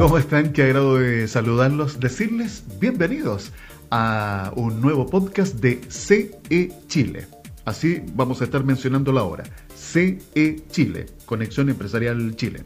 ¿Cómo están? Qué agrado de saludarlos, decirles bienvenidos a un nuevo podcast de CE Chile. Así vamos a estar mencionándolo ahora. CE Chile, Conexión Empresarial Chile.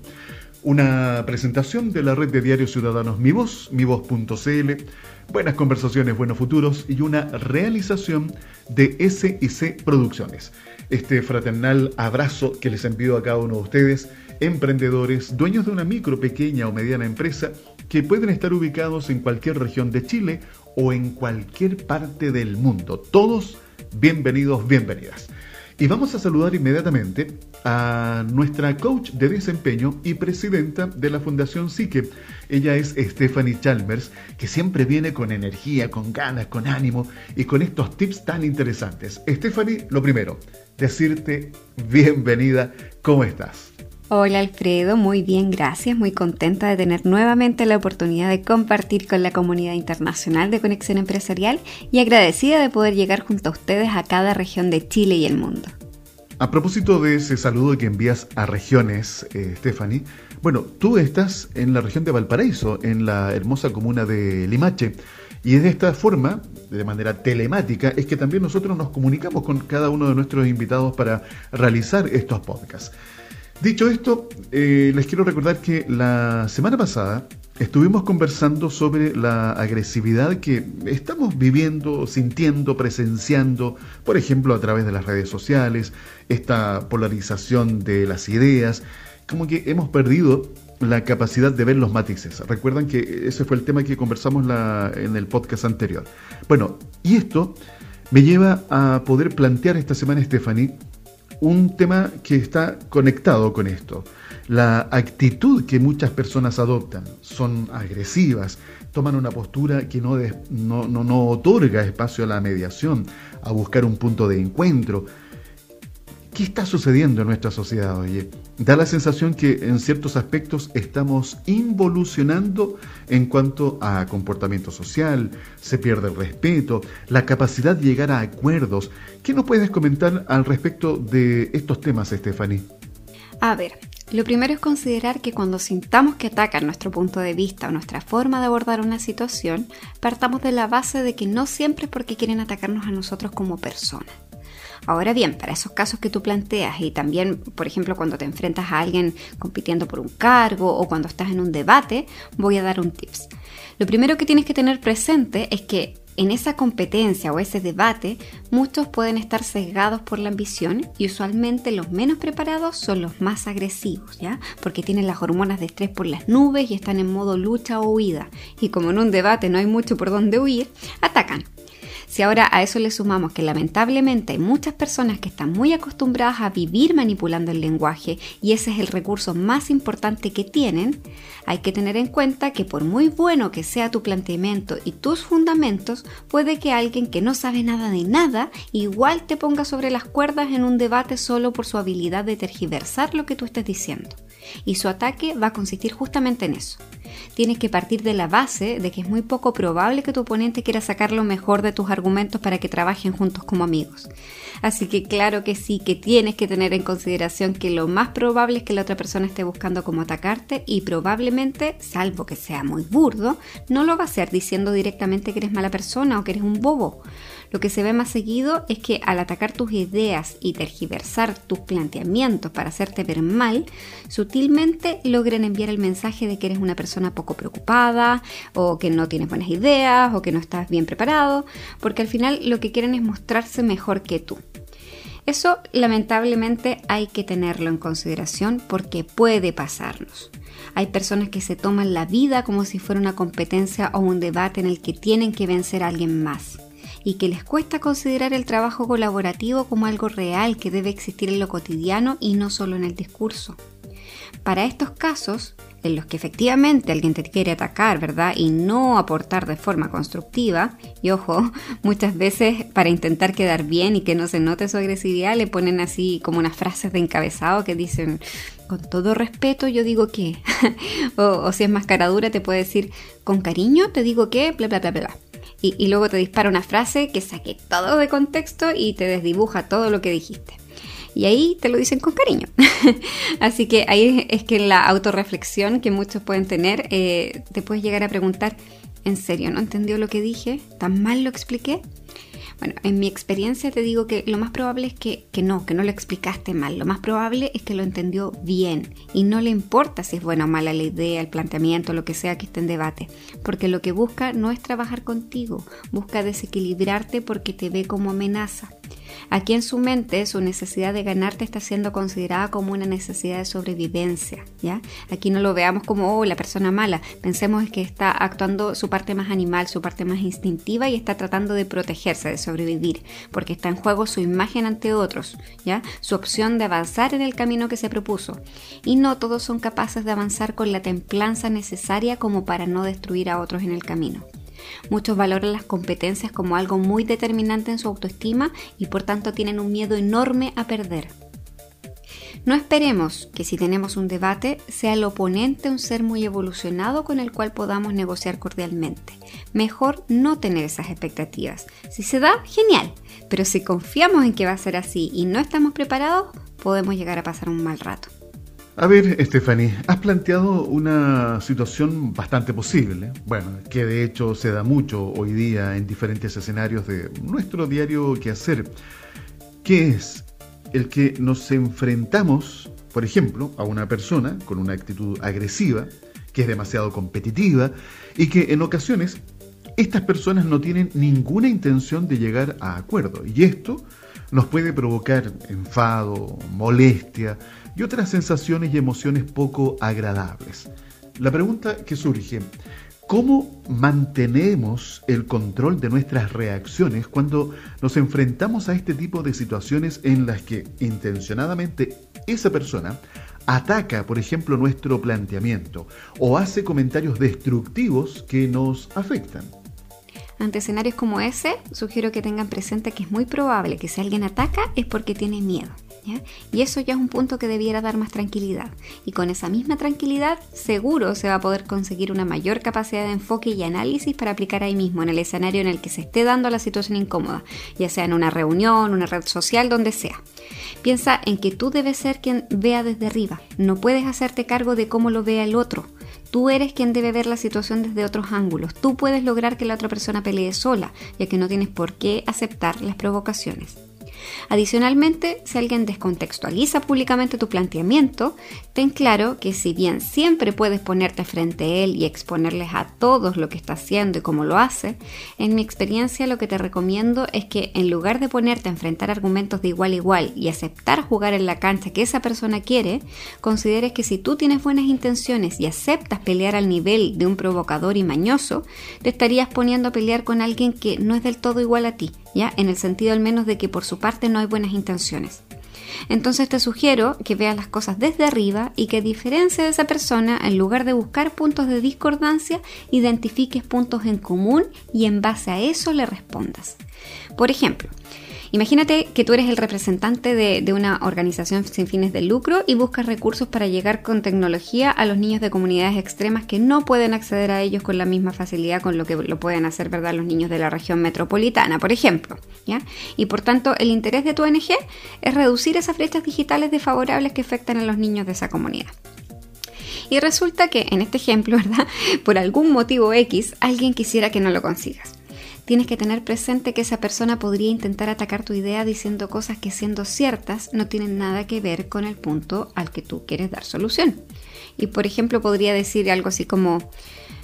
Una presentación de la red de diarios ciudadanos Mi Voz, mivoz.cl, buenas conversaciones, buenos futuros y una realización de SIC Producciones. Este fraternal abrazo que les envío a cada uno de ustedes, emprendedores, dueños de una micro, pequeña o mediana empresa que pueden estar ubicados en cualquier región de Chile o en cualquier parte del mundo. Todos bienvenidos, bienvenidas. Y vamos a saludar inmediatamente a nuestra coach de desempeño y presidenta de la Fundación Psique. Ella es Stephanie Chalmers, que siempre viene con energía, con ganas, con ánimo y con estos tips tan interesantes. Stephanie, lo primero, decirte bienvenida, ¿cómo estás? Hola Alfredo, muy bien, gracias. Muy contenta de tener nuevamente la oportunidad de compartir con la comunidad internacional de Conexión Empresarial y agradecida de poder llegar junto a ustedes a cada región de Chile y el mundo. A propósito de ese saludo que envías a regiones, eh, Stephanie, bueno, tú estás en la región de Valparaíso, en la hermosa comuna de Limache, y de esta forma, de manera telemática, es que también nosotros nos comunicamos con cada uno de nuestros invitados para realizar estos podcasts. Dicho esto, eh, les quiero recordar que la semana pasada estuvimos conversando sobre la agresividad que estamos viviendo, sintiendo, presenciando, por ejemplo, a través de las redes sociales, esta polarización de las ideas, como que hemos perdido la capacidad de ver los matices. Recuerdan que ese fue el tema que conversamos en el podcast anterior. Bueno, y esto me lleva a poder plantear esta semana, Stephanie, un tema que está conectado con esto. La actitud que muchas personas adoptan son agresivas, toman una postura que no, no, no, otorga espacio a la mediación, a buscar un punto de encuentro. ¿Qué está sucediendo en nuestra sociedad, oye? Da la sensación que en ciertos aspectos estamos involucionando en cuanto a comportamiento social, se pierde el respeto, la capacidad de llegar a acuerdos. ¿Qué nos puedes comentar al respecto de estos temas, Stephanie? A ver, lo primero es considerar que cuando sintamos que atacan nuestro punto de vista o nuestra forma de abordar una situación, partamos de la base de que no siempre es porque quieren atacarnos a nosotros como personas. Ahora bien, para esos casos que tú planteas y también, por ejemplo, cuando te enfrentas a alguien compitiendo por un cargo o cuando estás en un debate, voy a dar un tips. Lo primero que tienes que tener presente es que en esa competencia o ese debate, muchos pueden estar sesgados por la ambición y usualmente los menos preparados son los más agresivos, ¿ya? Porque tienen las hormonas de estrés por las nubes y están en modo lucha o huida. Y como en un debate no hay mucho por donde huir, atacan. Si ahora a eso le sumamos que lamentablemente hay muchas personas que están muy acostumbradas a vivir manipulando el lenguaje y ese es el recurso más importante que tienen, hay que tener en cuenta que por muy bueno que sea tu planteamiento y tus fundamentos, puede que alguien que no sabe nada de nada igual te ponga sobre las cuerdas en un debate solo por su habilidad de tergiversar lo que tú estés diciendo. Y su ataque va a consistir justamente en eso. Tienes que partir de la base de que es muy poco probable que tu oponente quiera sacar lo mejor de tus argumentos para que trabajen juntos como amigos. Así que claro que sí, que tienes que tener en consideración que lo más probable es que la otra persona esté buscando cómo atacarte y probablemente, salvo que sea muy burdo, no lo va a hacer diciendo directamente que eres mala persona o que eres un bobo. Lo que se ve más seguido es que al atacar tus ideas y tergiversar tus planteamientos para hacerte ver mal, sutilmente logran enviar el mensaje de que eres una persona poco preocupada o que no tienes buenas ideas o que no estás bien preparado, porque al final lo que quieren es mostrarse mejor que tú. Eso lamentablemente hay que tenerlo en consideración porque puede pasarnos. Hay personas que se toman la vida como si fuera una competencia o un debate en el que tienen que vencer a alguien más y que les cuesta considerar el trabajo colaborativo como algo real que debe existir en lo cotidiano y no solo en el discurso. Para estos casos, en los que efectivamente alguien te quiere atacar, ¿verdad? Y no aportar de forma constructiva, y ojo, muchas veces para intentar quedar bien y que no se note su agresividad, le ponen así como unas frases de encabezado que dicen, con todo respeto yo digo que, o, si es más caradura te puede decir, con cariño te digo que, bla, bla, bla, bla y, luego te dispara una frase que saque todo de contexto y te desdibuja todo lo que dijiste. Y ahí te lo dicen con cariño. Así que ahí es que la autorreflexión que muchos pueden tener, eh, te puedes llegar a preguntar, ¿en serio no entendió lo que dije? ¿Tan mal lo expliqué? Bueno, en mi experiencia te digo que lo más probable es que, que, no, que no lo explicaste mal. Lo más probable es que lo entendió bien y no le importa si es buena o mala la idea, el planteamiento, lo que sea que esté en debate. Porque lo que busca no es trabajar contigo, busca desequilibrarte porque te ve como amenaza. Aquí en su mente su necesidad de ganarte está siendo considerada como una necesidad de sobrevivencia, ¿ya? Aquí no lo veamos como oh, la persona mala, pensemos que está actuando su parte más animal, su parte más instintiva y está tratando de protegerse, de sobrevivir, porque está en juego su imagen ante otros, ¿ya? Su opción de avanzar en el camino que se propuso. Y no todos son capaces de avanzar con la templanza necesaria como para no destruir a otros en el camino. Muchos valoran las competencias como algo muy determinante en su autoestima y por tanto tienen un miedo enorme a perder. No esperemos que si tenemos un debate sea el oponente un ser muy evolucionado con el cual podamos negociar cordialmente. Mejor no tener esas expectativas. Si se da, genial. Pero si confiamos en que va a ser así y no estamos preparados, podemos llegar a pasar un mal rato. A ver, Stephanie, has planteado una situación bastante posible, bueno, que de hecho se da mucho hoy día en diferentes escenarios de nuestro diario quehacer, que es el que nos enfrentamos, por ejemplo, a una persona con una actitud agresiva, que es demasiado competitiva y que en ocasiones estas personas no tienen ninguna intención de llegar a acuerdo y esto nos puede provocar enfado, molestia, y otras sensaciones y emociones poco agradables. La pregunta que surge, ¿cómo mantenemos el control de nuestras reacciones cuando nos enfrentamos a este tipo de situaciones en las que intencionadamente esa persona ataca, por ejemplo, nuestro planteamiento o hace comentarios destructivos que nos afectan? Ante escenarios como ese, sugiero que tengan presente que es muy probable que si alguien ataca es porque tiene miedo. Y eso ya es un punto que debiera dar más tranquilidad. Y con esa misma tranquilidad, seguro se va a poder conseguir una mayor capacidad de enfoque y análisis para aplicar ahí mismo, en el escenario en el que se esté dando la situación incómoda, ya sea en una reunión, una red social, donde sea. Piensa en que tú debes ser quien vea desde arriba. No puedes hacerte cargo de cómo lo vea el otro. Tú eres quien debe ver la situación desde otros ángulos. Tú puedes lograr que la otra persona pelee sola, ya que no tienes por qué aceptar las provocaciones. Adicionalmente, si alguien descontextualiza públicamente tu planteamiento, ten claro que si bien siempre puedes ponerte frente a él y exponerles a todos lo que está haciendo y cómo lo hace, en mi experiencia lo que te recomiendo es que en lugar de ponerte a enfrentar argumentos de igual a igual y aceptar jugar en la cancha que esa persona quiere, consideres que si tú tienes buenas intenciones y aceptas pelear al nivel de un provocador y mañoso, te estarías poniendo a pelear con alguien que no es del todo igual a ti ¿ya? En el sentido al menos de que por su parte no hay buenas intenciones. Entonces te sugiero que veas las cosas desde arriba y que diferencia de esa persona, en lugar de buscar puntos de discordancia, identifiques puntos en común y en base a eso le respondas. Por ejemplo, Imagínate que tú eres el representante de, una organización sin fines de lucro y buscas recursos para llegar con tecnología a los niños de comunidades extremas que no pueden acceder a ellos con la misma facilidad con lo que lo pueden hacer ¿verdad? los niños de la región metropolitana, por ejemplo. ¿ya? Y por tanto, el interés de tu ONG es reducir esas brechas digitales desfavorables que afectan a los niños de esa comunidad. Y resulta que en este ejemplo, ¿verdad? Por algún motivo X, alguien quisiera que no lo consigas tienes que tener presente que esa persona podría intentar atacar tu idea diciendo cosas que siendo ciertas no tienen nada que ver con el punto al que tú quieres dar solución. Y por ejemplo podría decir algo así como,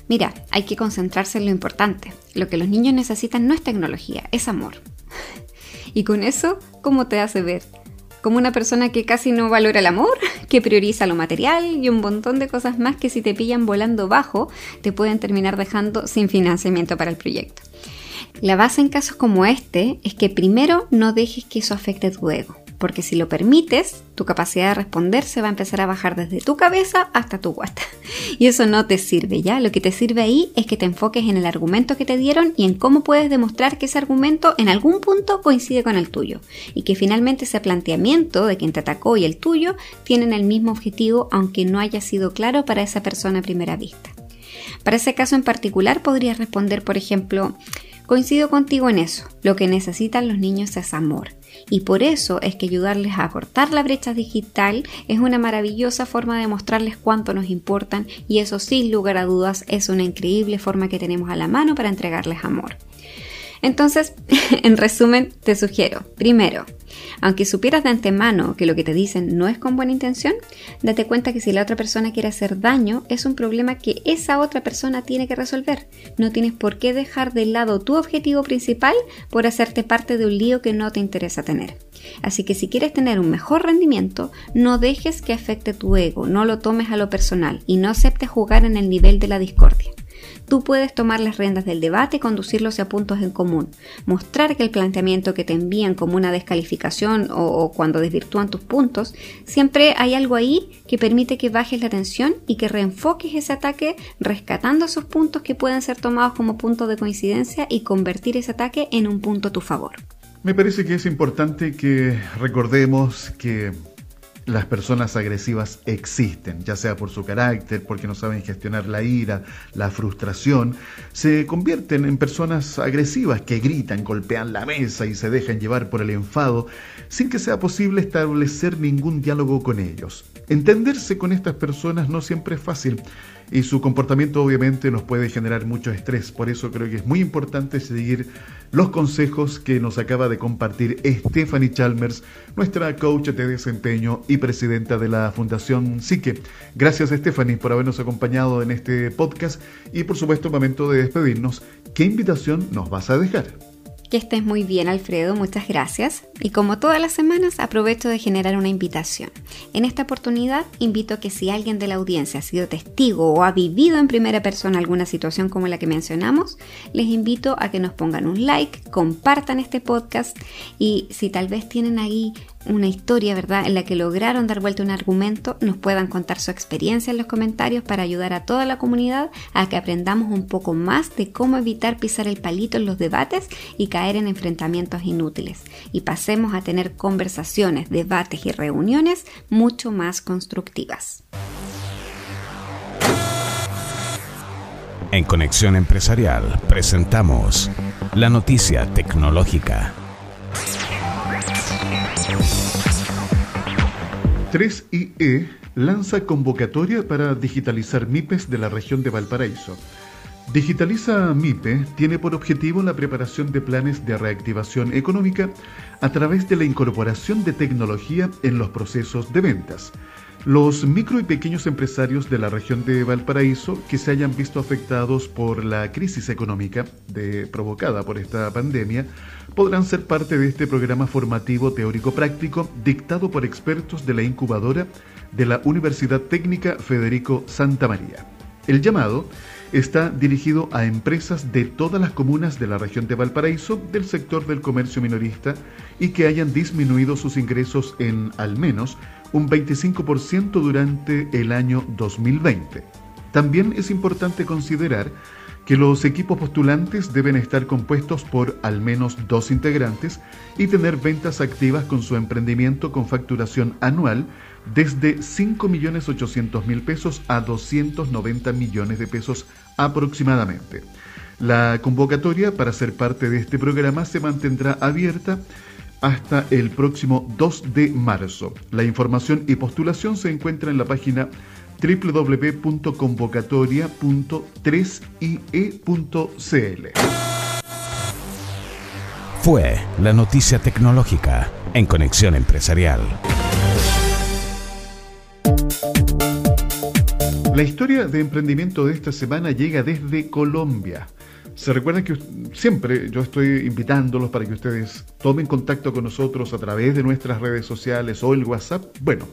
mira, hay que concentrarse en lo importante. Lo que los niños necesitan no es tecnología, es amor. y con eso, ¿cómo te hace ver? como una persona que casi no valora el amor, que prioriza lo material y un montón de cosas más que si te pillan volando bajo te pueden terminar dejando sin financiamiento para el proyecto. La base en casos como este es que primero no dejes que eso afecte tu ego, porque si lo permites, tu capacidad de responder se va a empezar a bajar desde tu cabeza hasta tu guata. Y eso no te sirve, ¿ya? Lo que te sirve ahí es que te enfoques en el argumento que te dieron y en cómo puedes demostrar que ese argumento en algún punto coincide con el tuyo y que finalmente ese planteamiento de quien te atacó y el tuyo tienen el mismo objetivo aunque no haya sido claro para esa persona a primera vista. Para ese caso en particular podrías responder, por ejemplo, Coincido contigo en eso. Lo que necesitan los niños es amor. Y por eso es que ayudarles a cortar la brecha digital es una maravillosa forma de mostrarles cuánto nos importan y eso sin lugar a dudas es una increíble forma que tenemos a la mano para entregarles amor. Entonces, en resumen, te sugiero, primero, aunque supieras de antemano que lo que te dicen no es con buena intención, date cuenta que si la otra persona quiere hacer daño, es un problema que esa otra persona tiene que resolver. No tienes por qué dejar de lado tu objetivo principal por hacerte parte de un lío que no te interesa tener. Así que si quieres tener un mejor rendimiento, no dejes que afecte tu ego, no lo tomes a lo personal y no aceptes jugar en el nivel de la discordia. Tú puedes tomar las riendas del debate y conducirlos a puntos en común. Mostrar que el planteamiento que te envían como una descalificación o, cuando desvirtúan tus puntos, siempre hay algo ahí que permite que bajes la tensión y que reenfoques ese ataque rescatando esos puntos que pueden ser tomados como puntos de coincidencia y convertir ese ataque en un punto a tu favor. Me parece que es importante que recordemos que las personas agresivas existen, ya sea por su carácter, porque no saben gestionar la ira, la frustración, se convierten en personas agresivas que gritan, golpean la mesa y se dejan llevar por el enfado sin que sea posible establecer ningún diálogo con ellos. Entenderse con estas personas no siempre es fácil y su comportamiento obviamente nos puede generar mucho estrés. Por eso creo que es muy importante seguir los consejos que nos acaba de compartir Stephanie Chalmers, nuestra coach de desempeño y presidenta de la Fundación Psique. Gracias Stephanie por habernos acompañado en este podcast y por supuesto momento de despedirnos. ¿Qué invitación nos vas a dejar? Que estés muy bien, Alfredo, muchas gracias. Y como todas las semanas, aprovecho de generar una invitación. En esta oportunidad, invito a que si alguien de la audiencia ha sido testigo o ha vivido en primera persona alguna situación como la que mencionamos, les invito a que nos pongan un like, compartan este podcast y si tal vez tienen ahí una historia, ¿verdad?, en la que lograron dar vuelta un argumento, nos puedan contar su experiencia en los comentarios para ayudar a toda la comunidad a que aprendamos un poco más de cómo evitar pisar el palito en los debates y caer en enfrentamientos inútiles y pasemos a tener conversaciones, debates y reuniones mucho más constructivas. En Conexión Empresarial presentamos la noticia tecnológica. 3IE lanza convocatoria para digitalizar MIPES de la región de Valparaíso. Digitaliza MIPE tiene por objetivo la preparación de planes de reactivación económica a través de la incorporación de tecnología en los procesos de ventas. Los micro y pequeños empresarios de la región de Valparaíso que se hayan visto afectados por la crisis económica provocada por esta pandemia podrán ser parte de este programa formativo teórico práctico dictado por expertos de la incubadora de la Universidad Técnica Federico Santa María. El llamado está dirigido a empresas de todas las comunas de la región de Valparaíso del sector del comercio minorista y que hayan disminuido sus ingresos en al menos un 25% durante el año 2020. También es importante considerar que los equipos postulantes deben estar compuestos por al menos dos integrantes y tener ventas activas con su emprendimiento con facturación anual desde 5.800.000 pesos a 290 millones de pesos aproximadamente. La convocatoria para ser parte de este programa se mantendrá abierta hasta el próximo 2 de marzo. La información y postulación se encuentra en la página www.convocatoria.3ie.cl. Fue la noticia tecnológica en Conexión Empresarial. La historia de emprendimiento de esta semana llega desde Colombia. Se recuerdan que siempre yo estoy invitándolos para que ustedes tomen contacto con nosotros a través de nuestras redes sociales o el WhatsApp. Bueno,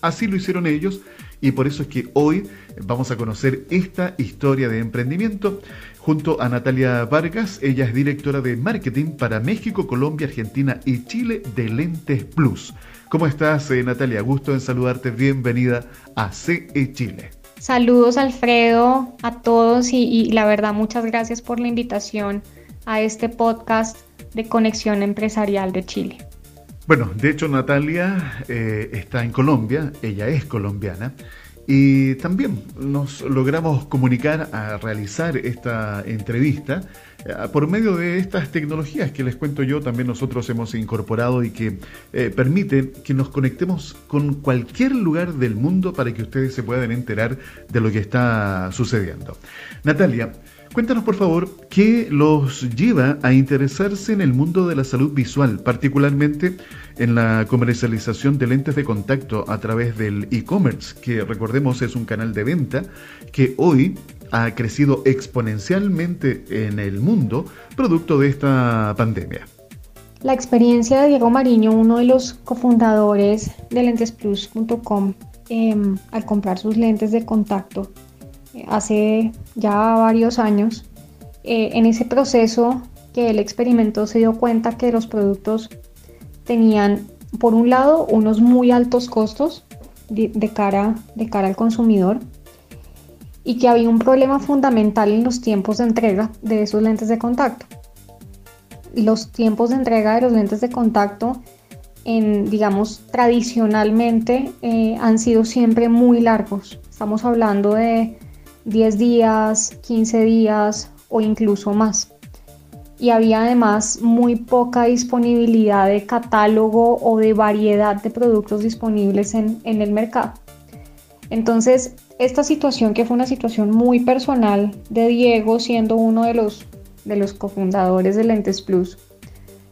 así lo hicieron ellos y por eso es que hoy vamos a conocer esta historia de emprendimiento junto a Natalia Vargas. Ella es directora de marketing para México, Colombia, Argentina y Chile de Lentes Plus. ¿Cómo estás, eh, Natalia? Gusto en saludarte. Bienvenida a CE Chile. Saludos Alfredo, a todos y, la verdad muchas gracias por la invitación a este podcast de Conexión Empresarial de Chile. Bueno, de hecho Natalia eh, está en Colombia, ella es colombiana y también nos logramos comunicar a realizar esta entrevista eh, por medio de estas tecnologías que les cuento yo, también nosotros hemos incorporado y que eh, permiten que nos conectemos con cualquier lugar del mundo para que ustedes se puedan enterar de lo que está sucediendo. Natalia, Cuéntanos por favor qué los lleva a interesarse en el mundo de la salud visual, particularmente en la comercialización de lentes de contacto a través del e-commerce, que recordemos es un canal de venta que hoy ha crecido exponencialmente en el mundo producto de esta pandemia. La experiencia de Diego Mariño, uno de los cofundadores de lentesplus.com, em, al comprar sus lentes de contacto hace ya varios años, eh, en ese proceso que él experimentó se dio cuenta que los productos tenían, por un lado, unos muy altos costos de cara, al consumidor y que había un problema fundamental en los tiempos de entrega de esos lentes de contacto. Los tiempos de entrega de los lentes de contacto, digamos, tradicionalmente eh, han sido siempre muy largos. Estamos hablando de 10 días, 15 días o incluso más. Y había además muy poca disponibilidad de catálogo o de variedad de productos disponibles en, en el mercado. Entonces, esta situación, que fue una situación muy personal de Diego, siendo uno de los, de los cofundadores de Lentes Plus,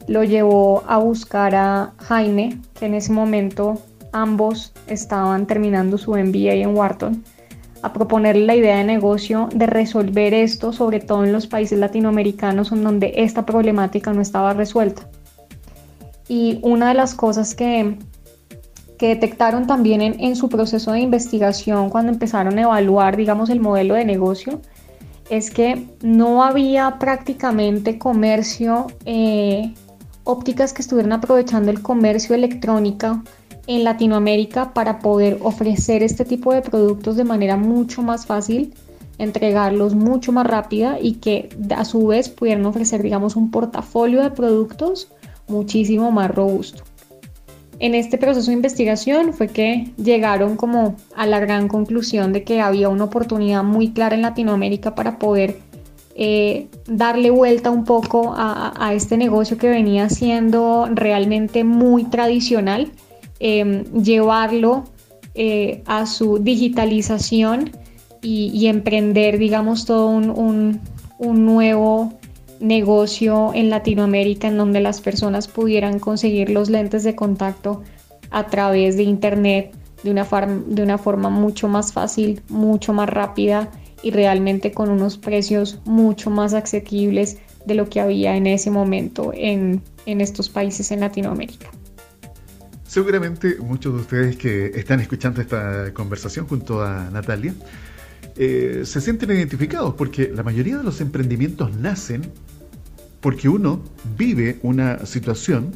lo llevó a buscar a Jaime, que en ese momento ambos estaban terminando su MBA en Wharton, a proponerle la idea de negocio de resolver esto, sobre todo en los países latinoamericanos en donde esta problemática no estaba resuelta. Y una de las cosas que, que detectaron también en, su proceso de investigación cuando empezaron a evaluar, digamos, el modelo de negocio, es que no había prácticamente comercio, eh, ópticas que estuvieran aprovechando el comercio electrónico en Latinoamérica para poder ofrecer este tipo de productos de manera mucho más fácil, entregarlos mucho más rápida y que a su vez pudieran ofrecer, digamos, un portafolio de productos muchísimo más robusto. En este proceso de investigación fue que llegaron como a la gran conclusión de que había una oportunidad muy clara en Latinoamérica para poder eh, darle vuelta un poco a, este negocio que venía siendo realmente muy tradicional, em, llevarlo eh, a su digitalización y, emprender, digamos, todo un, nuevo negocio en Latinoamérica en donde las personas pudieran conseguir los lentes de contacto a través de internet de una, forma mucho más fácil, mucho más rápida y realmente con unos precios mucho más asequibles de lo que había en ese momento en, estos países en Latinoamérica. Seguramente muchos de ustedes que están escuchando esta conversación junto a Natalia eh, se sienten identificados porque la mayoría de los emprendimientos nacen porque uno vive una situación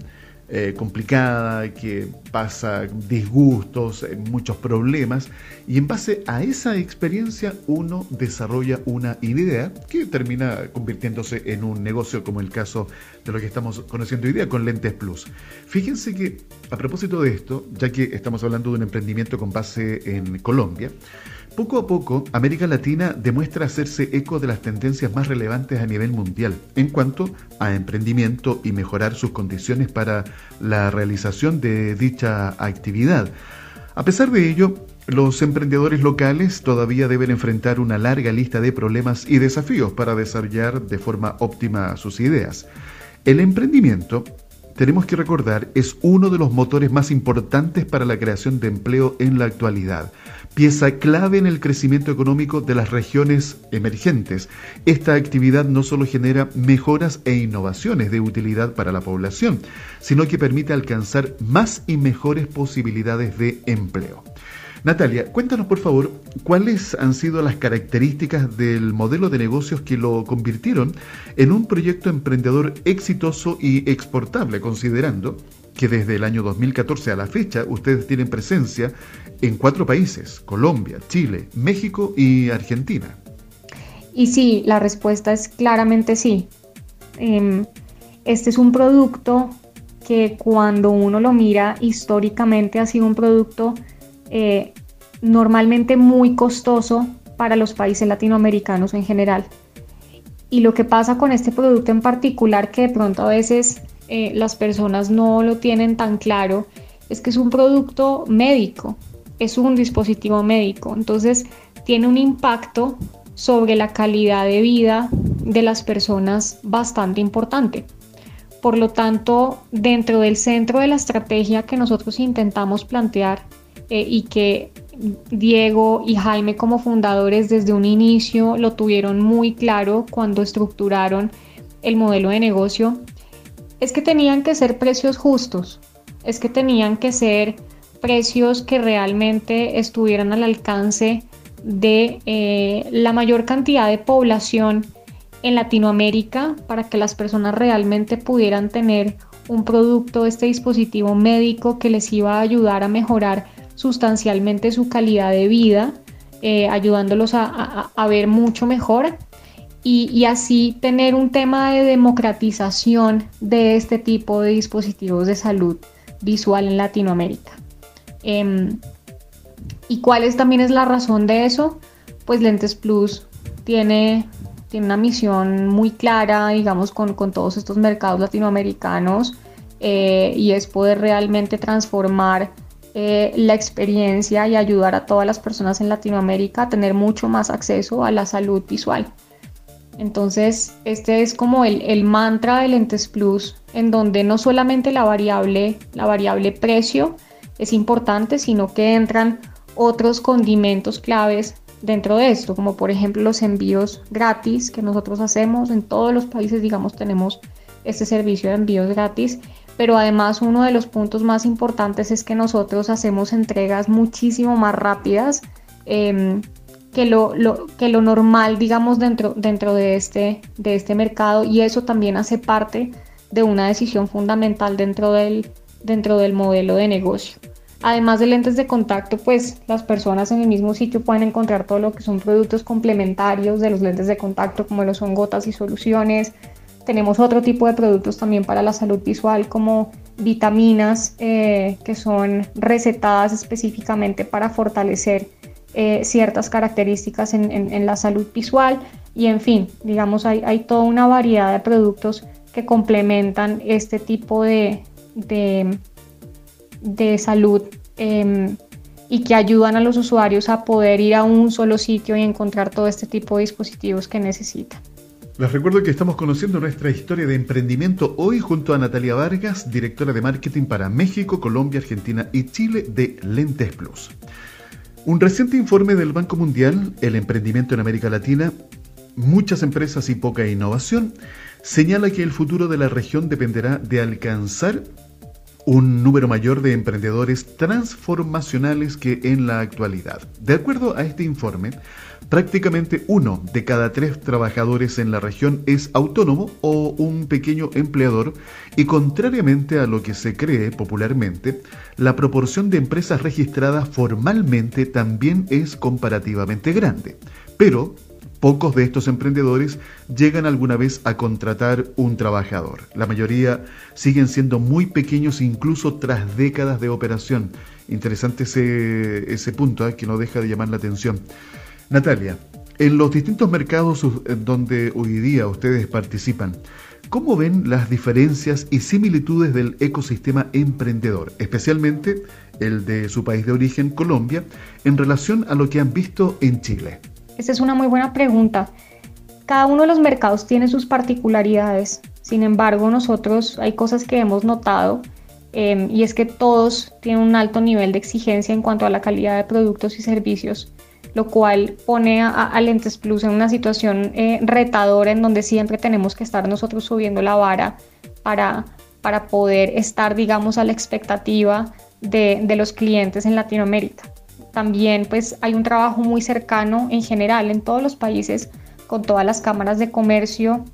eh, complicada, que pasa disgustos, eh, muchos problemas, y en base a esa experiencia uno desarrolla una idea que termina convirtiéndose en un negocio, como el caso de lo que estamos conociendo hoy día con Lentes Plus. Fíjense que a propósito de esto, ya que estamos hablando de un emprendimiento con base en Colombia, poco a poco, América Latina demuestra hacerse eco de las tendencias más relevantes a nivel mundial en cuanto a emprendimiento y mejorar sus condiciones para la realización de dicha actividad. A pesar de ello, los emprendedores locales todavía deben enfrentar una larga lista de problemas y desafíos para desarrollar de forma óptima sus ideas. El emprendimiento tenemos que recordar, es uno de los motores más importantes para la creación de empleo en la actualidad pieza clave en el crecimiento económico de las regiones emergentes. Esta actividad no solo genera mejoras e innovaciones de utilidad para la población, sino que permite alcanzar más y mejores posibilidades de empleo. Natalia, cuéntanos por favor cuáles han sido las características del modelo de negocios que lo convirtieron en un proyecto emprendedor exitoso y exportable, considerando que desde el año 2014 a la fecha ustedes tienen presencia en cuatro países, Colombia, Chile, México y Argentina. Y sí, la respuesta es claramente sí. Em, este es un producto que cuando uno lo mira históricamente ha sido un producto eh, normalmente muy costoso para los países latinoamericanos en general. y lo que pasa con este producto en particular, que de pronto a veces eh, las personas no lo tienen tan claro, es que es un producto médico, es un dispositivo médico. Entonces tiene un impacto sobre la calidad de vida de las personas bastante importante. Por lo tanto, dentro del centro de la estrategia que nosotros intentamos plantear eh, y que Diego y Jaime como fundadores desde un inicio lo tuvieron muy claro cuando estructuraron el modelo de negocio, es que tenían que ser precios justos, es que tenían que ser precios que realmente estuvieran al alcance de eh, la mayor cantidad de población en Latinoamérica para que las personas realmente pudieran tener un producto, este dispositivo médico que les iba a ayudar a mejorar sustancialmente su calidad de vida, eh, ayudándolos a, ver mucho mejor y, así tener un tema de democratización de este tipo de dispositivos de salud visual en Latinoamérica. Em, ¿Y cuál es, también es la razón de eso? Pues Lentes Plus tiene, tiene una misión muy clara, digamos, con, todos estos mercados latinoamericanos eh, y es poder realmente transformar eh, la experiencia y ayudar a todas las personas en Latinoamérica a tener mucho más acceso a la salud visual. Entonces, este es como el, mantra de Lentes Plus, en donde no solamente la variable, la variable precio es importante, sino que entran otros condimentos claves dentro de esto, como por ejemplo los envíos gratis que nosotros hacemos en todos los países, digamos, tenemos este servicio de envíos gratis pero además uno de los puntos más importantes es que nosotros hacemos entregas muchísimo más rápidas em, que, lo, que lo normal, digamos, dentro, dentro de, este, de este mercado y eso también hace parte de una decisión fundamental dentro del, dentro del modelo de negocio. Además de lentes de contacto, pues las personas en el mismo sitio pueden encontrar todo lo que son productos complementarios de los lentes de contacto, como lo son gotas y soluciones, tenemos otro tipo de productos también para la salud visual como vitaminas eh, que son recetadas específicamente para fortalecer eh, ciertas características en, la salud visual y en fin, digamos hay, toda una variedad de productos que complementan este tipo de, de, salud em, y que ayudan a los usuarios a poder ir a un solo sitio y encontrar todo este tipo de dispositivos que necesitan. Les recuerdo que estamos conociendo nuestra historia de emprendimiento hoy junto a Natalia Vargas, directora de marketing para México, Colombia, Argentina y Chile de Lentes Plus. Un reciente informe del Banco Mundial, El emprendimiento en América Latina, muchas empresas y poca innovación, señala que el futuro de la región dependerá de alcanzar un número mayor de emprendedores transformacionales que en la actualidad. De acuerdo a este informe, prácticamente uno de cada tres trabajadores en la región es autónomo o un pequeño empleador y contrariamente a lo que se cree popularmente, la proporción de empresas registradas formalmente también es comparativamente grande. Pero Pocos de estos emprendedores llegan alguna vez a contratar un trabajador. La mayoría siguen siendo muy pequeños incluso tras décadas de operación. Interesante ese, ese punto ¿eh? que no deja de llamar la atención. Natalia, en los distintos mercados donde hoy día ustedes participan, ¿cómo ven las diferencias y similitudes del ecosistema emprendedor, especialmente el de su país de origen, Colombia, en relación a lo que han visto en Chile? Esta es una muy buena pregunta. Cada uno de los mercados tiene sus particularidades. Sin embargo, nosotros hay cosas que hemos notado em, y es que todos tienen un alto nivel de exigencia en cuanto a la calidad de productos y servicios, lo cual pone a, Lentes Plus en una situación eh, retadora en donde siempre tenemos que estar nosotros subiendo la vara para, para poder estar, digamos, a la expectativa de, de los clientes en Latinoamérica. También pues hay un trabajo muy cercano en general en todos los países con todas las cámaras de comercio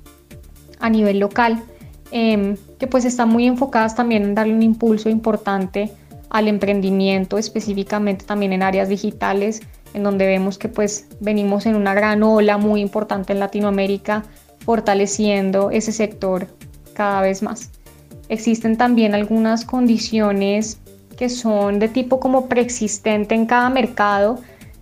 a nivel local, em, que pues están muy enfocadas también en darle un impulso importante al emprendimiento, específicamente también en áreas digitales, en donde vemos que pues venimos en una gran ola muy importante en Latinoamérica, fortaleciendo ese sector cada vez más. Existen también algunas condiciones son de tipo como preexistente en cada mercado,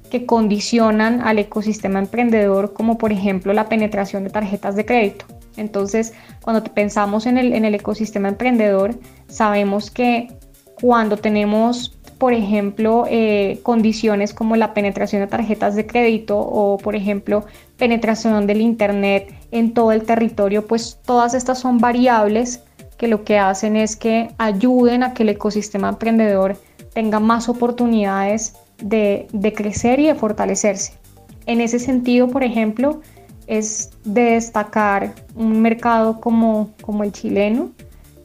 que condicionan al ecosistema emprendedor, como por ejemplo la penetración de tarjetas de crédito. Entonces, cuando pensamos en el, en el ecosistema emprendedor, sabemos que cuando tenemos, por ejemplo, eh, condiciones como la penetración de tarjetas de crédito o, por ejemplo, penetración del Internet en todo el territorio, pues todas estas son variables que lo que hacen es que ayuden a que el ecosistema emprendedor tenga más oportunidades de, crecer y de fortalecerse. En ese sentido, por ejemplo, es de destacar un mercado como, como el chileno.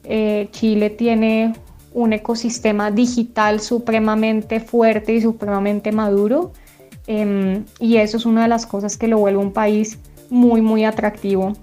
Eh, Chile tiene un ecosistema digital supremamente fuerte y supremamente maduro. Em, y eso es una de las cosas que lo vuelve un país muy, muy atractivo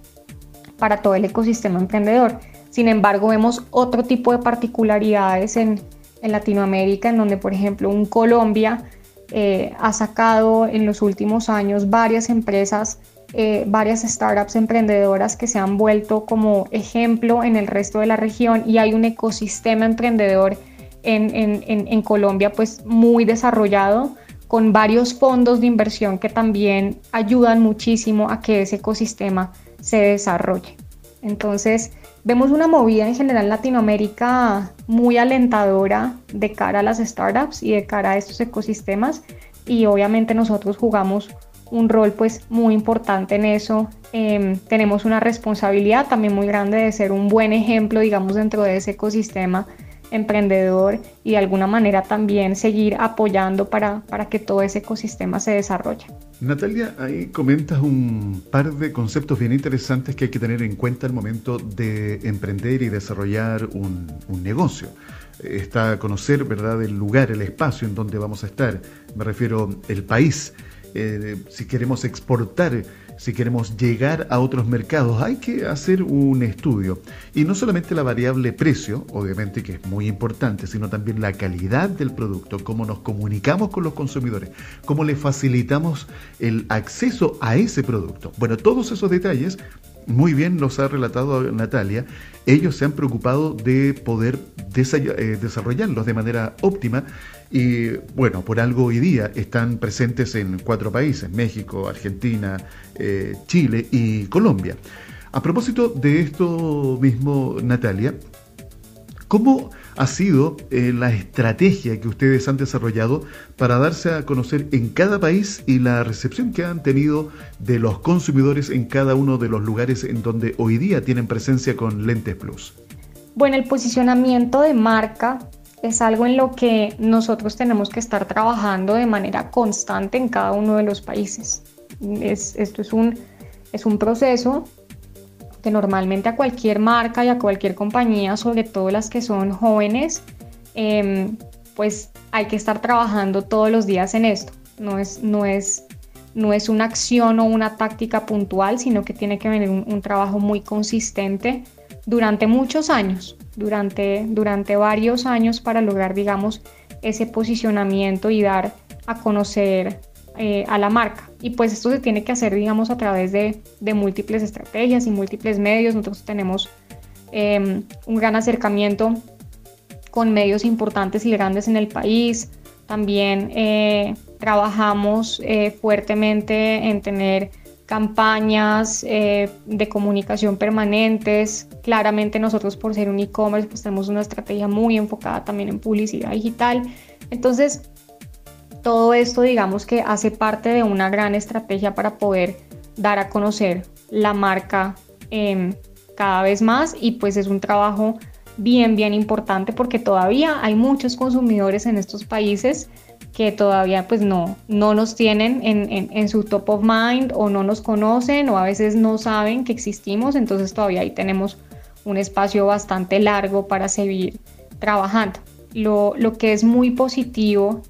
para todo el ecosistema emprendedor. Sin embargo, vemos otro tipo de particularidades en, en Latinoamérica, en donde, por ejemplo, un Colombia eh, ha sacado en los últimos años varias empresas, eh, varias startups emprendedoras que se han vuelto como ejemplo en el resto de la región y hay un ecosistema emprendedor en, en, en Colombia pues muy desarrollado con varios fondos de inversión que también ayudan muchísimo a que ese ecosistema se desarrolle. Entonces, Vemos una movida en general en Latinoamérica muy alentadora de cara a las startups y de cara a estos ecosistemas y obviamente nosotros jugamos un rol pues muy importante en eso. Em, tenemos una responsabilidad también muy grande de ser un buen ejemplo, digamos, dentro de ese ecosistema emprendedor y de alguna manera también seguir apoyando para, para que todo ese ecosistema se desarrolle. Natalia, ahí comentas un par de conceptos bien interesantes que hay que tener en cuenta al momento de emprender y desarrollar un, negocio. Está conocer, ¿verdad?, el lugar, el espacio en donde vamos a estar. Me refiero el país. Eh, si queremos exportar si queremos llegar a otros mercados, hay que hacer un estudio. Y no solamente la variable precio, obviamente que es muy importante, sino también la calidad del producto, cómo nos comunicamos con los consumidores, cómo le facilitamos el acceso a ese producto. Bueno, todos esos detalles muy bien nos ha relatado Natalia, ellos se han preocupado de poder eh, desarrollarlos de manera óptima y bueno, por algo hoy día están presentes en cuatro países, México, Argentina, eh, Chile y Colombia. A propósito de esto mismo, Natalia, ¿cómo ha sido eh, la estrategia que ustedes han desarrollado para darse a conocer en cada país y la recepción que han tenido de los consumidores en cada uno de los lugares en donde hoy día tienen presencia con Lentes Plus? Bueno, el posicionamiento de marca es algo en lo que nosotros tenemos que estar trabajando de manera constante en cada uno de los países. esto es un, es un proceso que normalmente a cualquier marca y a cualquier compañía, sobre todo las que son jóvenes, em, pues hay que estar trabajando todos los días en esto. No es, no es, no es una acción o una táctica puntual, sino que tiene que venir un trabajo muy consistente durante muchos años durante, durante varios años para lograr, digamos, ese posicionamiento y dar a conocer eh, a la marca. Y pues esto se tiene que hacer, digamos, a través de, múltiples estrategias y múltiples medios. Nosotros tenemos em, un gran acercamiento con medios importantes y grandes en el país. También eh, trabajamos eh, fuertemente en tener campañas de comunicación permanentes. Claramente nosotros por ser un e-commerce pues tenemos una estrategia muy enfocada también en publicidad digital. Entonces, todo esto digamos que hace parte de una gran estrategia para poder dar a conocer la marca em, cada vez más y pues es un trabajo bien, bien importante porque todavía hay muchos consumidores en estos países que todavía pues no, no nos tienen en, su top of mind o no nos conocen o a veces no saben que existimos, entonces todavía ahí tenemos un espacio bastante largo para seguir trabajando. Lo, que es muy positivo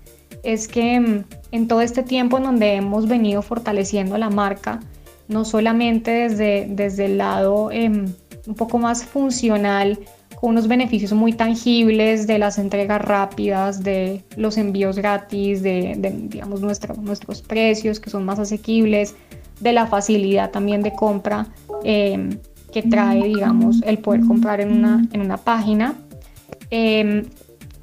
es que mm, en todo este tiempo en donde hemos venido fortaleciendo la marca, no solamente desde, desde el lado em, un poco más funcional, unos beneficios muy tangibles de las entregas rápidas, de los envíos gratis, de, digamos, nuestros precios que son más asequibles, de la facilidad también de compra em, que trae, digamos, el poder comprar en una, en una página. Em,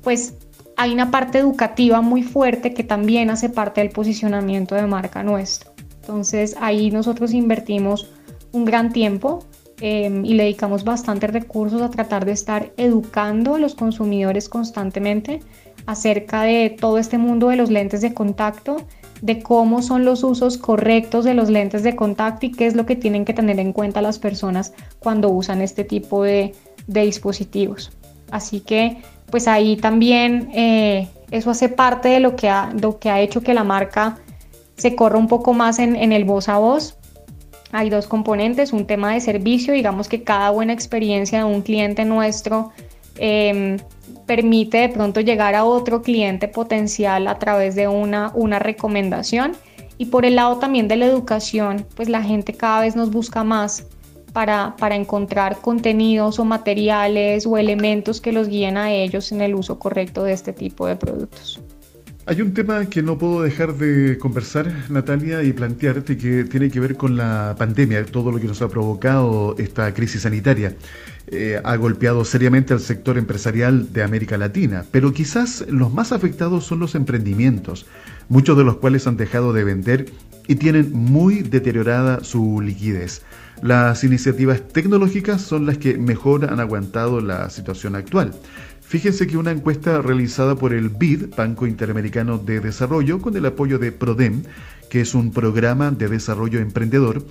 pues hay una parte educativa muy fuerte que también hace parte del posicionamiento de marca nuestro. Entonces ahí nosotros invertimos un gran tiempo em, y le dedicamos bastantes recursos a tratar de estar educando a los consumidores constantemente acerca de todo este mundo de los lentes de contacto, de cómo son los usos correctos de los lentes de contacto y qué es lo que tienen que tener en cuenta las personas cuando usan este tipo de, dispositivos. Así que pues ahí también eh, eso hace parte de lo que, ha, hecho que la marca se corra un poco más en, el voz a voz. Hay dos componentes, un tema de servicio, digamos que cada buena experiencia de un cliente nuestro eh, permite de pronto llegar a otro cliente potencial a través de una, una recomendación. Y por el lado también de la educación, pues la gente cada vez nos busca más para, para, encontrar contenidos o materiales o elementos que los guíen a ellos en el uso correcto de este tipo de productos. Hay un tema que no puedo dejar de conversar, Natalia, y plantearte que tiene que ver con la pandemia, todo lo que nos ha provocado esta crisis sanitaria. Eh, ha golpeado seriamente al sector empresarial de América Latina, pero quizás los más afectados son los emprendimientos, muchos de los cuales han dejado de vender y tienen muy deteriorada su liquidez. Las iniciativas tecnológicas son las que mejor han aguantado la situación actual. Fíjense que una encuesta realizada por el BID, Banco Interamericano de Desarrollo, con el apoyo de PRODEM, que es un programa de desarrollo emprendedor,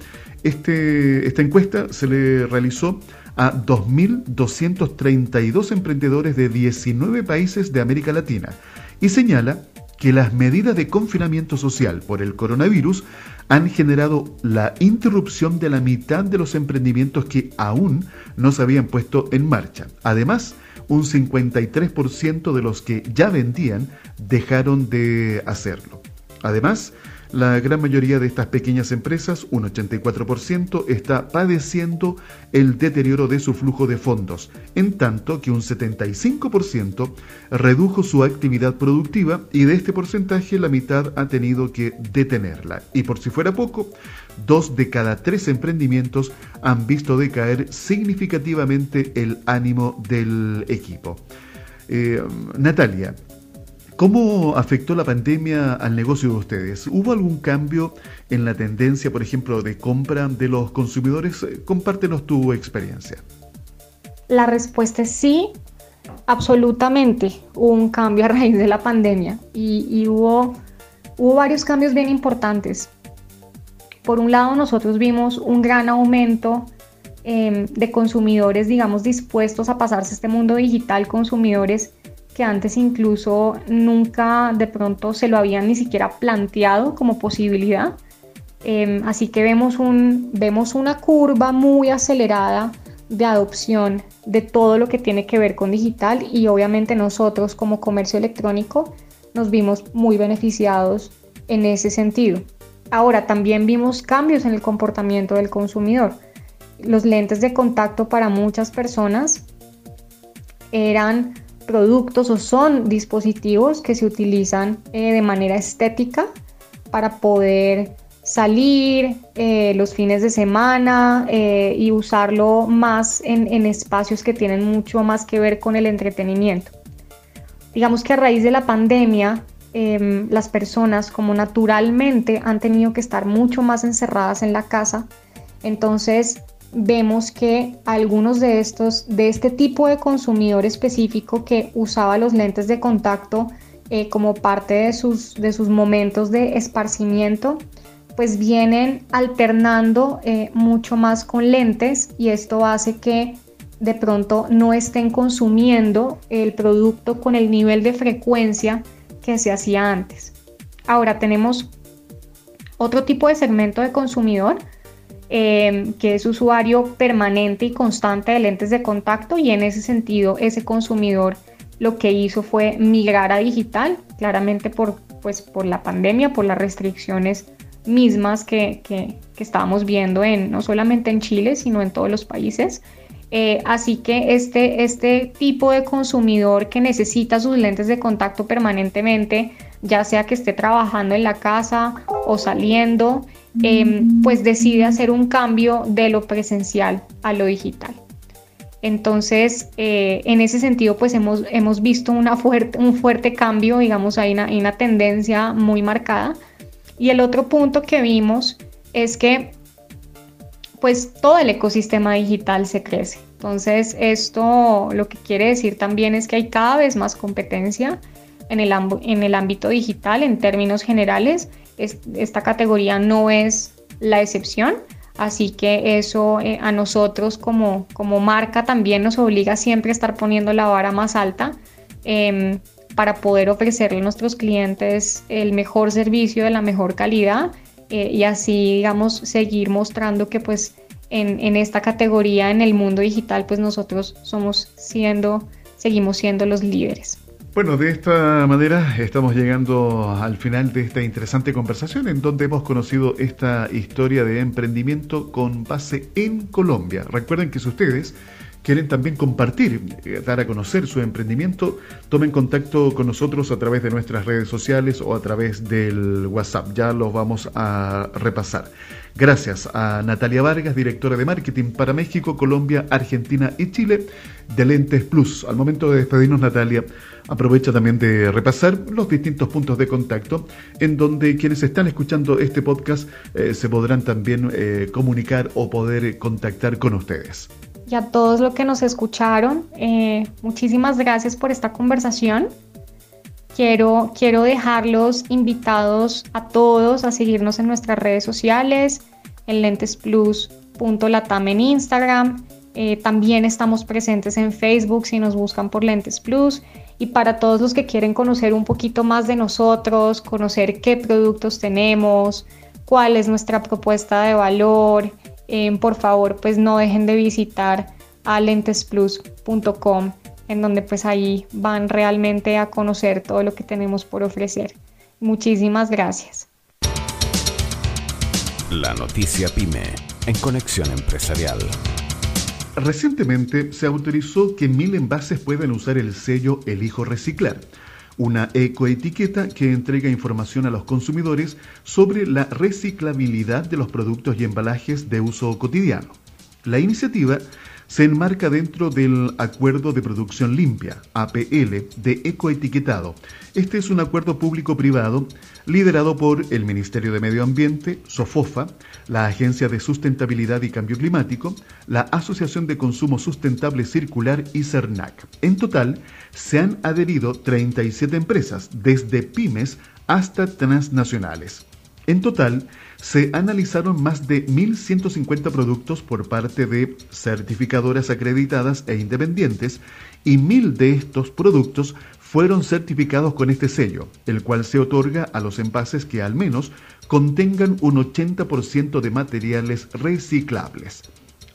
este, esta encuesta se le realizó a 2.232 emprendedores de 19 países de América Latina y señala que las medidas de confinamiento social por el coronavirus han generado la interrupción de la mitad de los emprendimientos que aún no se habían puesto en marcha. Además, un 53% de los que ya vendían dejaron de hacerlo. Además, la gran mayoría de estas pequeñas empresas, un 84%, está padeciendo el deterioro de su flujo de fondos, en tanto que un 75% redujo su actividad productiva y de este porcentaje la mitad ha tenido que detenerla. Y por si fuera poco, dos de cada tres emprendimientos han visto decaer significativamente el ánimo del equipo. Eh, Natalia, ¿Cómo afectó la pandemia al negocio de ustedes? ¿Hubo algún cambio en la tendencia, por ejemplo, de compra de los consumidores? Compártenos tu experiencia. La respuesta es sí, absolutamente. Hubo un cambio a raíz de la pandemia y, hubo, hubo varios cambios bien importantes. Por un lado, nosotros vimos un gran aumento em, de consumidores, digamos, dispuestos a pasarse este mundo digital, consumidores que antes incluso nunca de pronto se lo habían ni siquiera planteado como posibilidad. Em, así que vemos, un, vemos una curva muy acelerada de adopción de todo lo que tiene que ver con digital y obviamente nosotros como comercio electrónico nos vimos muy beneficiados en ese sentido. Ahora también vimos cambios en el comportamiento del consumidor. Los lentes de contacto para muchas personas eran productos o son dispositivos que se utilizan eh, de manera estética para poder salir eh, los fines de semana eh, y usarlo más en, espacios que tienen mucho más que ver con el entretenimiento. Digamos que a raíz de la pandemia, em, las personas como naturalmente han tenido que estar mucho más encerradas en la casa, entonces vemos que algunos de estos, de este tipo de consumidor específico que usaba los lentes de contacto eh, como parte de sus, de sus momentos de esparcimiento, pues vienen alternando eh, mucho más con lentes y esto hace que de pronto no estén consumiendo el producto con el nivel de frecuencia que se hacía antes. Ahora tenemos otro tipo de segmento de consumidor Em, que es usuario permanente y constante de lentes de contacto y en ese sentido ese consumidor lo que hizo fue migrar a digital, claramente por, pues, por la pandemia, por las restricciones mismas que, que, estábamos viendo en, no solamente en Chile, sino en todos los países. Eh, así que este, este tipo de consumidor que necesita sus lentes de contacto permanentemente, ya sea que esté trabajando en la casa o saliendo, Em, pues decide hacer un cambio de lo presencial a lo digital. Entonces, eh, en ese sentido, pues hemos, hemos visto una fuerte, un fuerte cambio, digamos, hay una, hay una tendencia muy marcada. Y el otro punto que vimos es que pues todo el ecosistema digital se crece. Entonces, esto lo que quiere decir también es que hay cada vez más competencia en el, en el ámbito digital en términos generales. Esta categoría no es la excepción, así que eso eh, a nosotros como, como marca también nos obliga siempre a estar poniendo la vara más alta. Em, para poder ofrecerle a nuestros clientes el mejor servicio de la mejor calidad eh, y así, digamos, seguir mostrando que pues en, en, esta categoría en el mundo digital, pues nosotros somos siendo, seguimos siendo los líderes. Bueno, de esta manera estamos llegando al final de esta interesante conversación en donde hemos conocido esta historia de emprendimiento con base en Colombia. Recuerden que si ustedes quieren también compartir, eh, dar a conocer su emprendimiento, tomen contacto con nosotros a través de nuestras redes sociales o a través del WhatsApp. Ya los vamos a repasar. Gracias a Natalia Vargas, directora de marketing para México, Colombia, Argentina y Chile de Lentes Plus. Al momento de despedirnos, Natalia, aprovecha también de repasar los distintos puntos de contacto en donde quienes están escuchando este podcast eh, se podrán también eh, comunicar o poder contactar con ustedes y a todos los que nos escucharon. Eh, muchísimas gracias por esta conversación. Quiero, quiero dejarlos invitados a todos a seguirnos en nuestras redes sociales, en lentesplus.latam en Instagram. Eh, también estamos presentes en Facebook si nos buscan por Lentes Plus. Y para todos los que quieren conocer un poquito más de nosotros, conocer qué productos tenemos, cuál es nuestra propuesta de valor, Em, por favor pues no dejen de visitar a lentesplus.com en donde pues ahí van realmente a conocer todo lo que tenemos por ofrecer. Muchísimas gracias. La noticia PyME en Conexión Empresarial. Recientemente se autorizó que mil envases puedan usar el sello Elijo Reciclar una ecoetiqueta que entrega información a los consumidores sobre la reciclabilidad de los productos y embalajes de uso cotidiano. La iniciativa se enmarca dentro del Acuerdo de Producción Limpia, APL, de ecoetiquetado. Este es un acuerdo público-privado liderado por el Ministerio de Medio Ambiente, SOFOFA, la Agencia de Sustentabilidad y Cambio Climático, la Asociación de Consumo Sustentable Circular y CERNAC. En total, se han adherido 37 empresas, desde pymes hasta transnacionales. En total, se analizaron más de 1.150 productos por parte de certificadoras acreditadas e independientes y mil de estos productos fueron certificados con este sello, el cual se otorga a los envases que al menos contengan un 80% de materiales reciclables.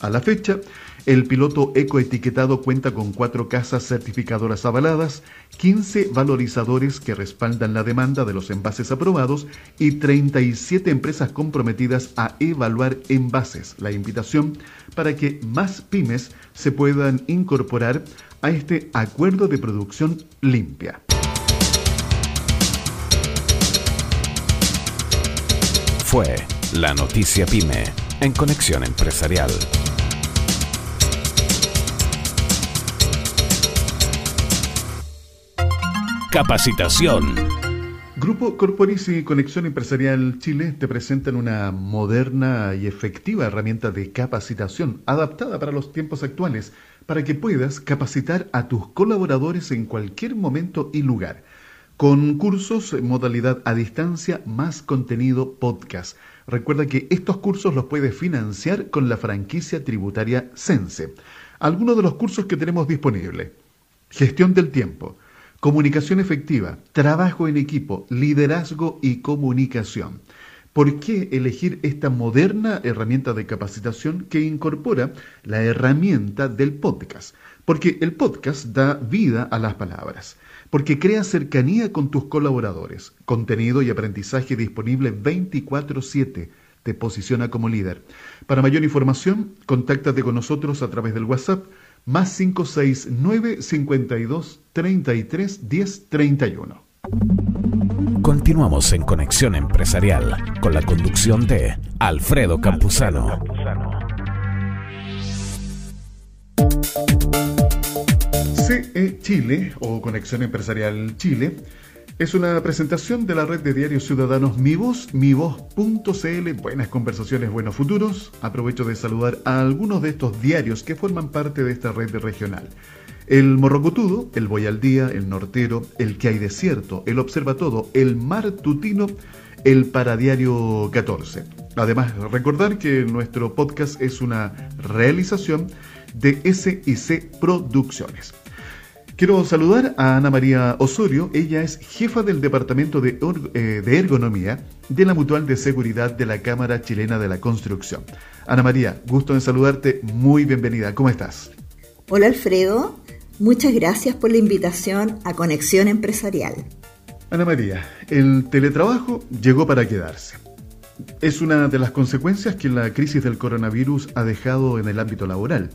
A la fecha, el piloto ecoetiquetado cuenta con cuatro casas certificadoras avaladas, 15 valorizadores que respaldan la demanda de los envases aprobados y 37 empresas comprometidas a evaluar envases. La invitación para que más pymes se puedan incorporar a este acuerdo de producción limpia. Fue la noticia pyme en Conexión Empresarial. Capacitación. Grupo Corporis y Conexión Empresarial Chile te presentan una moderna y efectiva herramienta de capacitación adaptada para los tiempos actuales para que puedas capacitar a tus colaboradores en cualquier momento y lugar. Con cursos en modalidad a distancia más contenido podcast. Recuerda que estos cursos los puedes financiar con la franquicia tributaria Sense. Algunos de los cursos que tenemos disponibles. Gestión del tiempo Comunicación efectiva, trabajo en equipo, liderazgo y comunicación. ¿Por qué elegir esta moderna herramienta de capacitación que incorpora la herramienta del podcast? Porque el podcast da vida a las palabras, porque crea cercanía con tus colaboradores, contenido y aprendizaje disponible 24/7 te posiciona como líder. Para mayor información, contáctate con nosotros a través del WhatsApp más 569 52 33 10 31. Continuamos en Conexión Empresarial con la conducción de Alfredo Campuzano. Alfredo Campuzano. CE Chile o Conexión Empresarial Chile es una presentación de la red de diarios ciudadanos MiVoz, mivoz.cl, buenas conversaciones, buenos futuros. Aprovecho de saludar a algunos de estos diarios que forman parte de esta red regional. El Morrocotudo, el Voy al Día, el Nortero, el Que hay Desierto, el Observa Todo, el Mar Tutino, el Paradiario 14. Además, recordar que nuestro podcast es una realización de SIC Producciones. Quiero saludar a Ana María Osorio. Ella es jefa del Departamento de, eh, de, Ergonomía de la Mutual de Seguridad de la Cámara Chilena de la Construcción. Ana María, gusto en saludarte. Muy bienvenida. ¿Cómo estás? Hola Alfredo. Muchas gracias por la invitación a Conexión Empresarial. Ana María, el teletrabajo llegó para quedarse. Es una de las consecuencias que la crisis del coronavirus ha dejado en el ámbito laboral.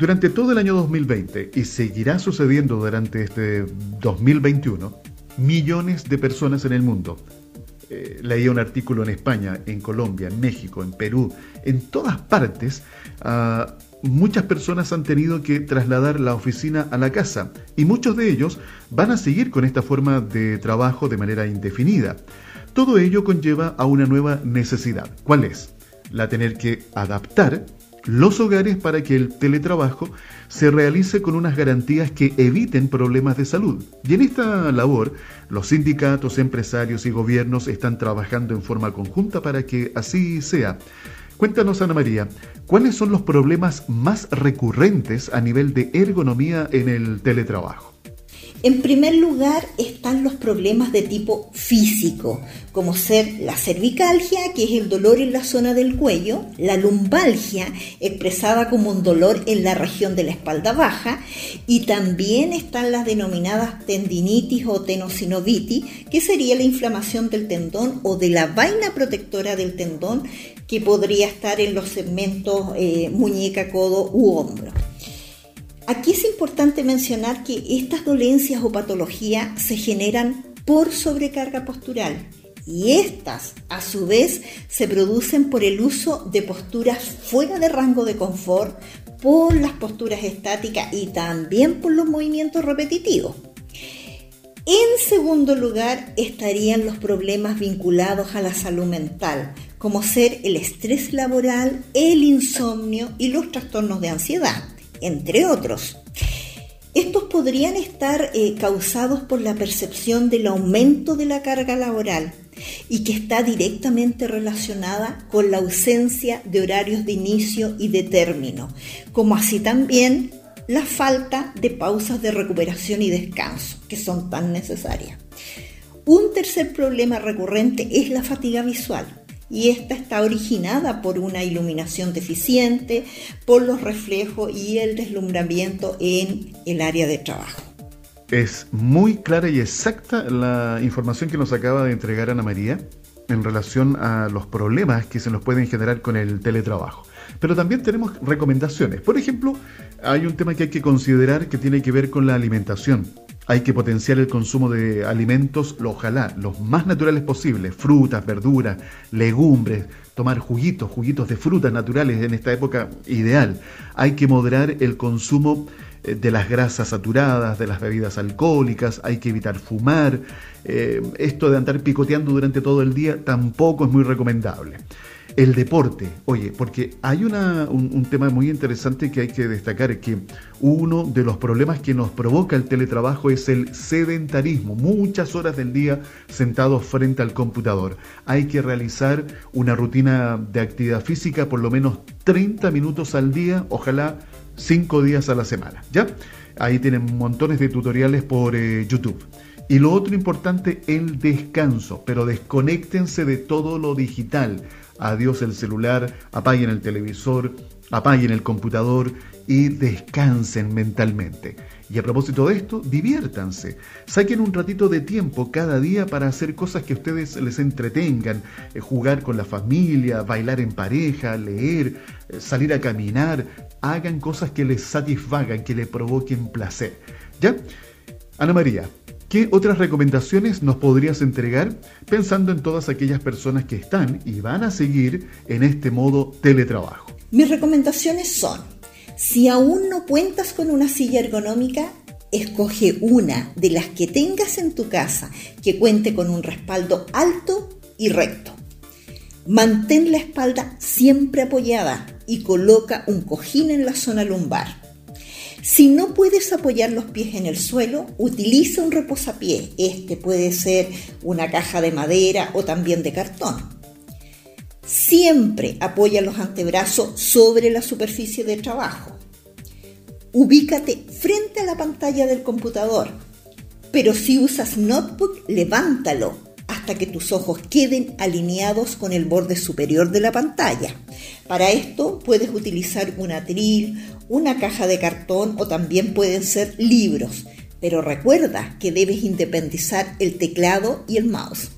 Durante todo el año 2020 y seguirá sucediendo durante este 2021, millones de personas en el mundo. Eh, leía un artículo en España, en Colombia, en México, en Perú, en todas partes, ah, muchas personas han tenido que trasladar la oficina a la casa y muchos de ellos van a seguir con esta forma de trabajo de manera indefinida. Todo ello conlleva a una nueva necesidad. ¿Cuál es? La tener que adaptar los hogares para que el teletrabajo se realice con unas garantías que eviten problemas de salud. Y en esta labor, los sindicatos, empresarios y gobiernos están trabajando en forma conjunta para que así sea. Cuéntanos, Ana María, ¿cuáles son los problemas más recurrentes a nivel de ergonomía en el teletrabajo? En primer lugar están los problemas de tipo físico, como ser la cervicalgia, que es el dolor en la zona del cuello, la lumbalgia, expresada como un dolor en la región de la espalda baja, y también están las denominadas tendinitis o tenosinovitis, que sería la inflamación del tendón o de la vaina protectora del tendón, que podría estar en los segmentos eh, muñeca, codo u hombro. Aquí es importante mencionar que estas dolencias o patologías se generan por sobrecarga postural y estas a su vez se producen por el uso de posturas fuera de rango de confort, por las posturas estáticas y también por los movimientos repetitivos. En segundo lugar estarían los problemas vinculados a la salud mental, como ser el estrés laboral, el insomnio y los trastornos de ansiedad entre otros. Estos podrían estar eh, causados por la percepción del aumento de la carga laboral y que está directamente relacionada con la ausencia de horarios de inicio y de término, como así también la falta de pausas de recuperación y descanso, que son tan necesarias. Un tercer problema recurrente es la fatiga visual y esta está originada por una iluminación deficiente, por los reflejos y el deslumbramiento en el área de trabajo. Es muy clara y exacta la información que nos acaba de entregar Ana María en relación a los problemas que se nos pueden generar con el teletrabajo. Pero también tenemos recomendaciones. Por ejemplo, hay un tema que hay que considerar que tiene que ver con la alimentación. Hay que potenciar el consumo de alimentos, ojalá, los más naturales posibles, frutas, verduras, legumbres, tomar juguitos, juguitos de frutas naturales en esta época ideal. Hay que moderar el consumo eh, de las grasas saturadas, de las bebidas alcohólicas, hay que evitar fumar. Eh, esto de andar picoteando durante todo el día tampoco es muy recomendable. El deporte, oye, porque hay una, un, tema muy interesante que hay que destacar, que uno de los problemas que nos provoca el teletrabajo es el sedentarismo, muchas horas del día sentados frente al computador. Hay que realizar una rutina de actividad física por lo menos 30 minutos al día, ojalá 5 días a la semana, ¿ya? Ahí tienen montones de tutoriales por eh, YouTube. Y lo otro importante, el descanso, pero desconéctense de todo lo digital adiós el celular, apaguen el televisor, apaguen el computador y descansen mentalmente. Y a propósito de esto, diviértanse. Saquen un ratito de tiempo cada día para hacer cosas que a ustedes les entretengan, eh, jugar con la familia, bailar en pareja, leer, eh, salir a caminar. Hagan cosas que les satisfagan, que les provoquen placer. ¿Ya? Ana María, ¿Qué otras recomendaciones nos podrías entregar pensando en todas aquellas personas que están y van a seguir en este modo teletrabajo? Mis recomendaciones son, si aún no cuentas con una silla ergonómica, Escoge una de las que tengas en tu casa que cuente con un respaldo alto y recto. Mantén la espalda siempre apoyada y coloca un cojín en la zona lumbar. Si no puedes apoyar los pies en el suelo, utiliza un reposapié. Este puede ser una caja de madera o también de cartón. Siempre apoya los antebrazos sobre la superficie de trabajo. Ubícate frente a la pantalla del computador, pero si usas notebook, levántalo hasta que tus ojos queden alineados con el borde superior de la pantalla. Para esto puedes utilizar un atril, una caja de cartón o también pueden ser libros, pero recuerda que debes independizar el teclado y el mouse.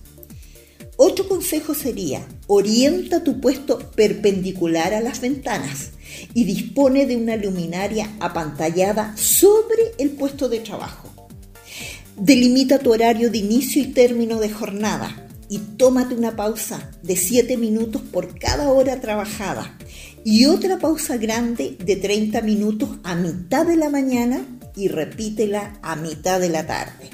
Otro consejo sería, orienta tu puesto perpendicular a las ventanas y dispone de una luminaria apantallada sobre el puesto de trabajo. Delimita tu horario de inicio y término de jornada y tómate una pausa de 7 minutos por cada hora trabajada y otra pausa grande de 30 minutos a mitad de la mañana y repítela a mitad de la tarde.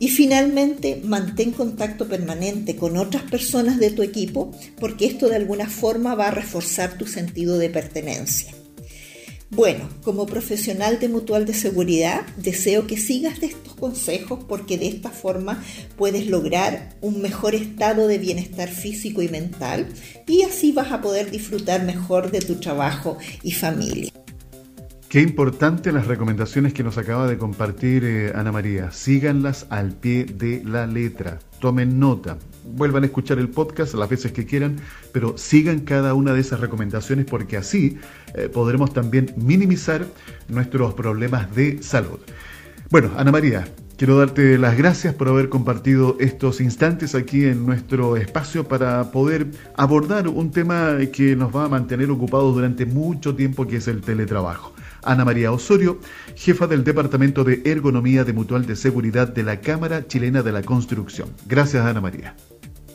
Y finalmente, mantén contacto permanente con otras personas de tu equipo porque esto de alguna forma va a reforzar tu sentido de pertenencia. Bueno, como profesional de mutual de seguridad, deseo que sigas de estos consejos porque de esta forma puedes lograr un mejor estado de bienestar físico y mental y así vas a poder disfrutar mejor de tu trabajo y familia. Qué importante las recomendaciones que nos acaba de compartir eh, Ana María. Síganlas al pie de la letra. Tomen nota. Vuelvan a escuchar el podcast las veces que quieran, pero sigan cada una de esas recomendaciones porque así eh, podremos también minimizar nuestros problemas de salud. Bueno, Ana María, quiero darte las gracias por haber compartido estos instantes aquí en nuestro espacio para poder abordar un tema que nos va a mantener ocupados durante mucho tiempo, que es el teletrabajo. Ana María Osorio, jefa del Departamento de Ergonomía de Mutual de Seguridad de la Cámara Chilena de la Construcción. Gracias, Ana María.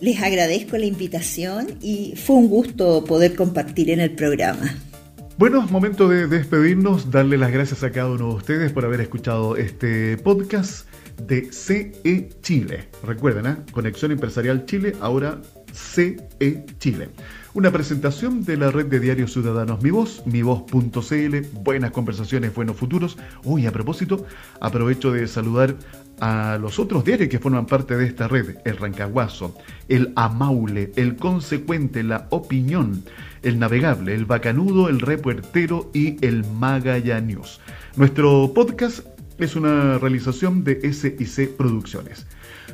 Les agradezco la invitación y fue un gusto poder compartir en el programa. Bueno, momento de despedirnos, darle las gracias a cada uno de ustedes por haber escuchado este podcast de CE Chile. Recuerden, ¿eh? Conexión Empresarial Chile, ahora CE Chile. Una presentación de la red de diarios ciudadanos Mi Voz, mivoz.cl, buenas conversaciones, buenos futuros. Hoy, a propósito, aprovecho de saludar a los otros diarios que forman parte de esta red, el Rancaguazo, el Amaule, el Consecuente, la Opinión, el Navegable, el Bacanudo, el Repuertero y el Magallanews. Nuestro podcast es una realización de SIC Producciones.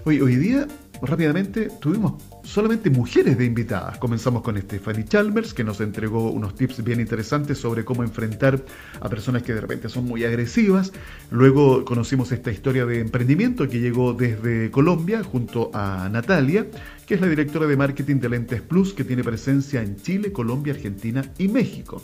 Hoy, hoy día rápidamente tuvimos solamente mujeres de invitadas. Comenzamos con Stephanie Chalmers, que nos entregó unos tips bien interesantes sobre cómo enfrentar a personas que de repente son muy agresivas. Luego conocimos esta historia de emprendimiento que llegó desde Colombia junto a Natalia, que es la directora de marketing de Lentes Plus, que tiene presencia en Chile, Colombia, Argentina y México.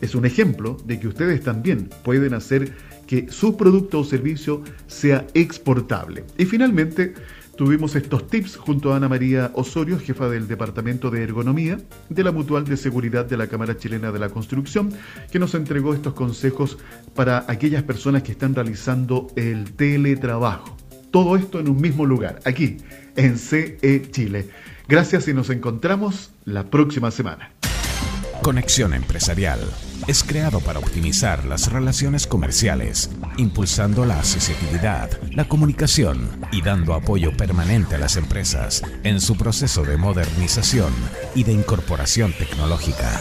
Es un ejemplo de que ustedes también pueden hacer que su producto o servicio sea exportable. Y finalmente, Tuvimos estos tips junto a Ana María Osorio, jefa del Departamento de Ergonomía de la Mutual de Seguridad de la Cámara Chilena de la Construcción, que nos entregó estos consejos para aquellas personas que están realizando el teletrabajo. Todo esto en un mismo lugar, aquí, en CE Chile. Gracias y nos encontramos la próxima semana. Conexión Empresarial es creado para optimizar las relaciones comerciales, impulsando la accesibilidad, la comunicación y dando apoyo permanente a las empresas en su proceso de modernización y de incorporación tecnológica.